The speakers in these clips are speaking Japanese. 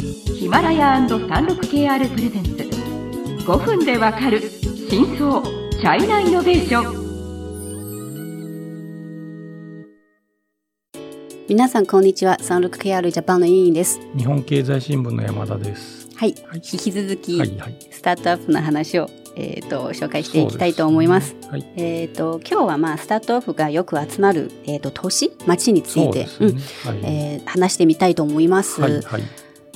ヒマラヤ &36KR プレゼンツ5分でわかる真相チャイナイノベーション皆さんこんにちは 36KR ジャパンの委員です日本経済新聞の山田です。はい、はい引き続き、はいはい。スタートアップの話を、えー、と紹介していきたいと思いますすねはい。えっ、と今日はまあスタートアップがよく集まる、えー、と都市町についてそううですね。はい。んえー話してみたいと思います、はいはい。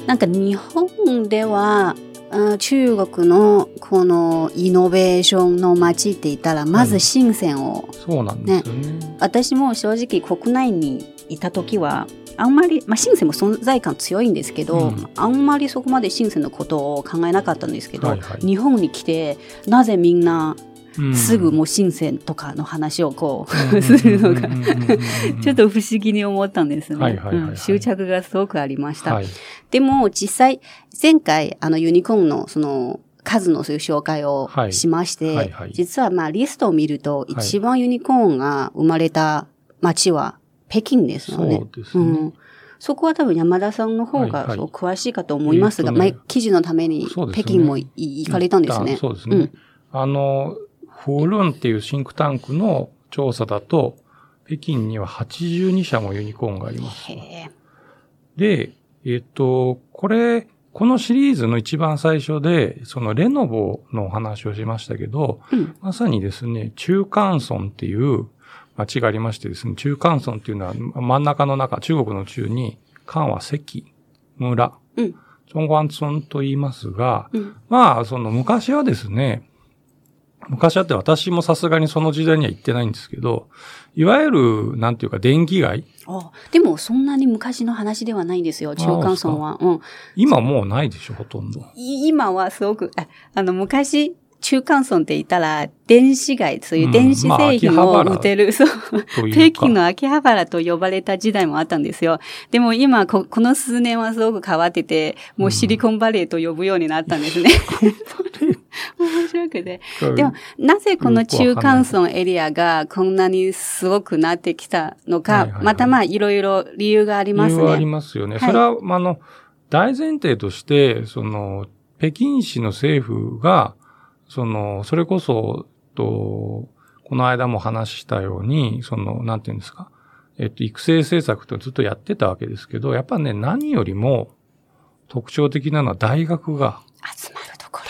なんか日本ではあ中国のこのイノベーションの街って言ったらまず深センを、そうなんですよね。私も正直国内にいた時はあんまり、まあ、深センも存在感強いんですけど、うん。あんまりそこまで深センのことを考えなかったんですけど、はいはい。日本に来てなぜみんなうんすぐもう深センとかの話をこうするのが ちょっと不思議に思ったんですね。執着がすごくありました。はい。でも実際前回あのユニコーンのその数のそういう紹介をはい。しまして、はいはい。実はまあリストを見るとい一番ユニコーンが生まれた街は北京ですよね。そうですね。ん。そこは多分山田さんの方はいはい。がそう詳しいかと思いますが、えーとね。前記事のために北京もい行かれたんですね。あそうですね。うん。あの、フールンっていうシンクタンクの調査だと、北京には82社もユニコーンがあります。で、えっと、これ、このシリーズの一番最初で、そのレノボのお話をしましたけど、うん。まさにですね、中間村っていう町がありましてですね、中間村っていうのは真ん中の中、中国の中に、関は関、村、うん。中関村と言いますが、うん。まあ、その昔はですね、昔はって私もさすがにその時代には行ってないんですけど、いわゆる、なんていうか、電気街？あでもそんなに昔の話ではないんですよ、中間村は。うん今もうないでしょ、ほとんど。い今はすごく、ああの、昔、中間村って言ったら、電子街、そういう電子製品を売ってる、そう、というか。北京の秋葉原と呼ばれた時代もあったんですよ。でも今こ、この数年はすごく変わってて、もうシリコンバレーと呼ぶようになったんですね。面白くて。でも、なぜこの中間村エリアがこんなにすごくなってきたのか、またまあ、いろいろ理由があります理由はありね。ますよね。はいそれは、まああの、大前提として、その、北京市の政府が、その、それこそ、と、この間も話したように、その、なんていうんですか、えっと、育成政策とずっとやってたわけですけど、やっぱね、何よりも特徴的なのは大学が集ま。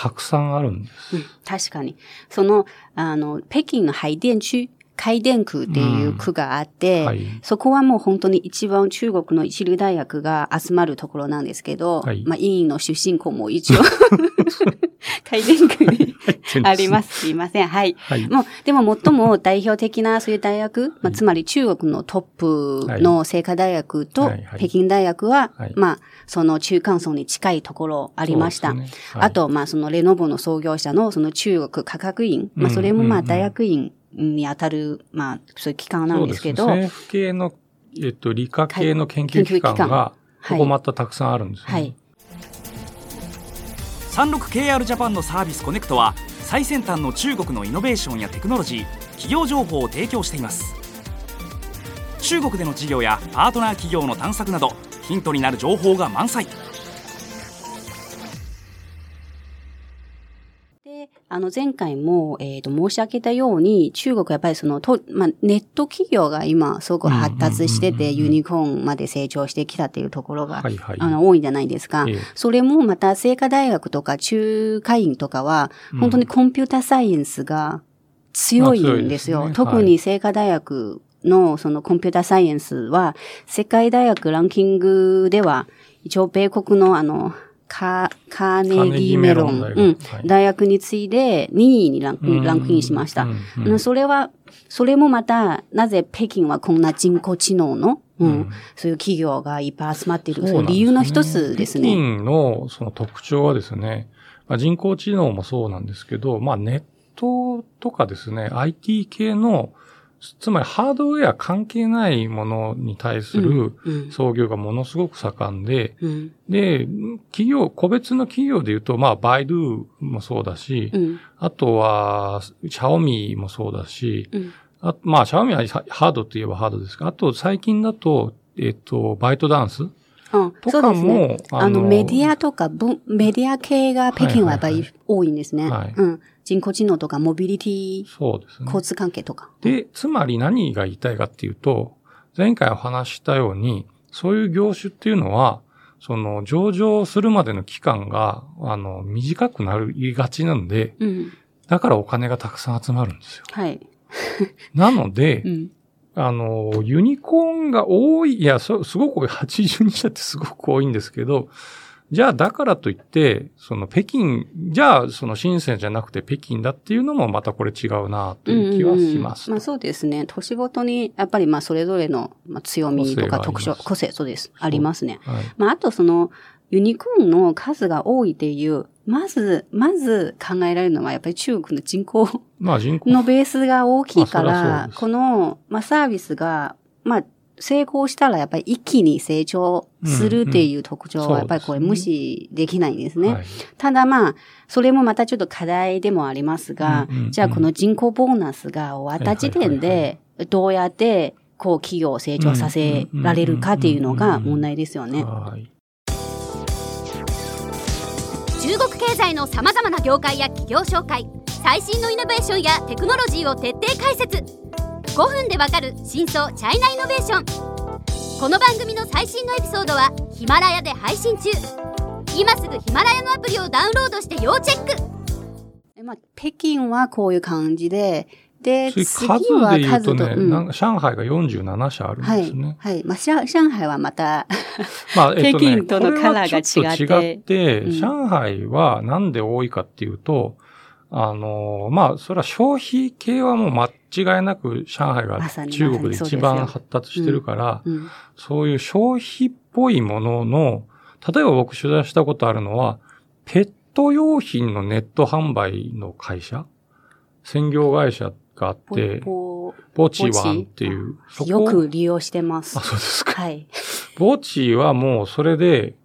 たくさんあるんです。うん、確かに。その、あの、北京の海淀区、海淀区っていう区があって、はい。そこはもう本当に一番中国の一流大学が集まるところなんですけど、はいまあ、委員の出身校も一応、海淀区にあります。すいません。はい。はい。もう、でも最も代表的なそういう大学、まあ、つまり中国のトップの清華大学と北京大学は、はいまあ、その中間村に近いところありました。ねはいあと、まあ、そのレノボの創業者のその中国科学院、まあ、それもまあ、うんうんうん大学院に当たる、まあ、そういう機関なんですけど、そうですね。政府系の、えっと、理科系の研究機関が、はい。ここまたたくさんあるんですよね。はい。36KR ジャパンのサービスコネクトは最先端の中国のイノベーションやテクノロジー企業情報を提供しています。中国での事業やパートナー企業の探索などヒントになる情報が満載あの、前回も、えっ、と、申し上げたように、中国はやっぱりその、と、まあ、ネット企業が今、すごく発達してて、ユニコーンまで成長してきたっていうところが、はいはい。あの、多いんじゃないですか。ええそれもまた、清華大学とか中華院とかは、本当にコンピュータサイエンスが強いんですよ。すね特に清華大学のそのコンピュータサイエンスは、世界大学ランキングでは、一応米国のあの、カカーネギーメロン大学うん。はい。大学に次いで2位にランクうん。ランクインしました。うん。それは、それもまた、なぜ北京はこんな人工知能の、うん。うん。そういう企業がいっぱい集まっている、そね。理由の一つですね。北京のその特徴はですね、まあ、人工知能もそうなんですけど、まあネットとかですね、IT 系の、つまりハードウェア関係ないものに対するうん創業がものすごく盛んで、うん。で、企業、個別の企業で言うと、まあ、バイドゥもそうだし、うん。あとは、シャオミもそうだし、うん。あまあ、シャオミはハハードといえばハードですが、あと最近だと、えっと、バイトダンスうん、とかそうですね。も、あの、メディアとか、ぶメディア系が北京はやっぱり多いんですね。はいうん。人工知能とか、モビリティ、そうですね。交通関係とか。で、つまり何が言いたいかっていうと、前回お話ししたように、そういう業種っていうのは、その上場するまでの期間が、あの、短くなりがちなんで、うん。だからお金がたくさん集まるんですよ。はい。なので う、ん。あの、ユニコーンが多い、いや、そすごく多い、82社ってすごく多いんですけど、じゃあだからといって、その北京、じゃあその深センじゃなくて北京だっていうのもまたこれ違うなという気はします。うんうんうんまあそうですね。都市ごとに、やっぱりまあそれぞれのまあ強みとか特徴、個性、そうです。ありますね。はい。まああとその、ユニコーンの数が多いっていう、まず、まず考えられるのはやっぱり中国の人口まあ人口。のベースが大きいからで、す。この、まあ、サービスが、まあ、成功したらやっぱり一気に成長するっていう特徴はやっぱりこれ無視できないんですね。はい。ただまあ、それもまたちょっと課題でもありますが、うんうんうん。じゃあこの人口ボーナスが終わった時点で、どうやってこう企業を成長させられるかっていうのが問題ですよね。はい。中国経済のさまざまな業界や企業紹介最新のイノベーションやテクノロジーを徹底解説。5分でわかる真相チャイナイノベーション。この番組の最新のエピソードはヒマラヤで配信中。今すぐヒマラヤのアプリをダウンロードして要チェック。まあ、北京はこういう感じで、で、次次数はで言うとね、うん上海が47社あるんはいですね。。はい。まあ、上上海はまた、まあ、北京とのこれはカラーがちょっと違って、うん上海はなんで多いかっていうと、あの、まあ、それは消費系はもう間違いなく上海が中国で一番発達してるから、うん。そういう消費っぽいものの、例えば僕取材したことあるのは、ペット用品のネット販売の会社専業会社があっポて、ポボチワンっていう、よく利用してますあ、。そうですか。はい。ボチはもうそれで、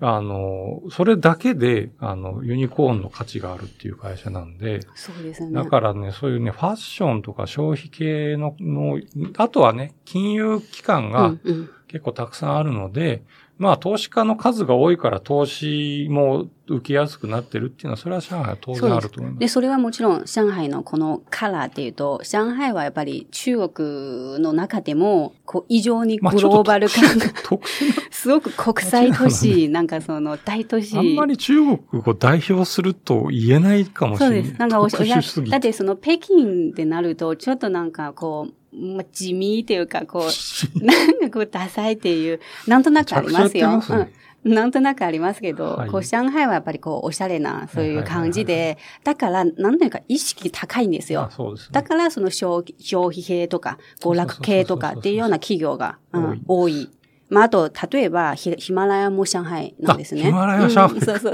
あの、それだけで、あの、ユニコーンの価値があるっていう会社なんで、そうですよね。だからね、そういうね、ファッションとか消費系の、のあとはね、金融機関うがんうん結構たくさんあるので、まあ、投資家の数が多いから投資も受けやすくなってるっていうのは、それは上海は当然あると思います。で、それはもちろん上海のこのカラーっていうと、上海はやっぱり中国の中でも、こう異常にグローバル感が、すごく国際都市、なんかその大都市。あんまり中国を代表すると言えないかもしれない。そうです。なんかおし特殊すぎだってその北京ってなると、ちょっとなんかこう、まあ、地味っていうか、こう、なんかこう、ダサいっていう、なんとなくありますよ。うん。なんとなくありますけど、はいこう、上海はやっぱりこう、おしゃれな、そういう感じで、だから、なんというか意識高いんですよあ。そうですね。だから、その消費消費系とか、娯楽系とかっていうような企業が、うん多い。まあ、あと、例えばヒ、ヒマラヤも上海なんですね。あヒマラヤ上海うんそうそ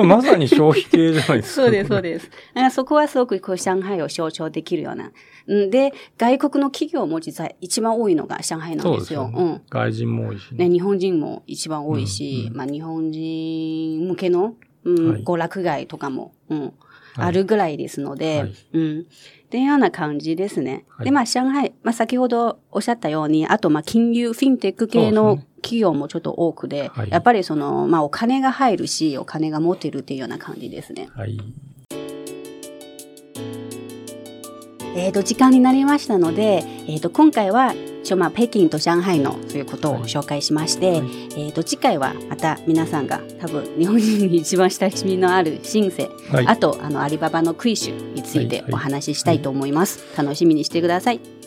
う。まさに消費系じゃないですか。そうです、そうです。そこはすごくこう上海を象徴できるような。うんで、外国の企業も実は一番多いのが上海なんでよ。ですすよね。外人も多いしうん。ね、ね。日本人も一番多いし、うんうんまあ日本人向けの、うんはい娯楽街とかも、うんはいあるぐらいですので、はいうん。っていうような感じですね。はいで、まあ上海、まあ先ほどおっしゃったように、あとまあ金融、フィンテック系の企業もちょっと多くで、はいやっぱりその、まあお金が入るし、お金が持ってるっていうような感じですね。はい。えー、と時間になりましたので、えー、と今回はちょ、まあ、北京と上海のそういうことを紹介しまして、はい。えー、と次回はまた皆さんが多分日本人に一番親しみのあるシンセ、はい。あとあのアリババのクイッシュについてお話ししたいと思います、楽しみにしてください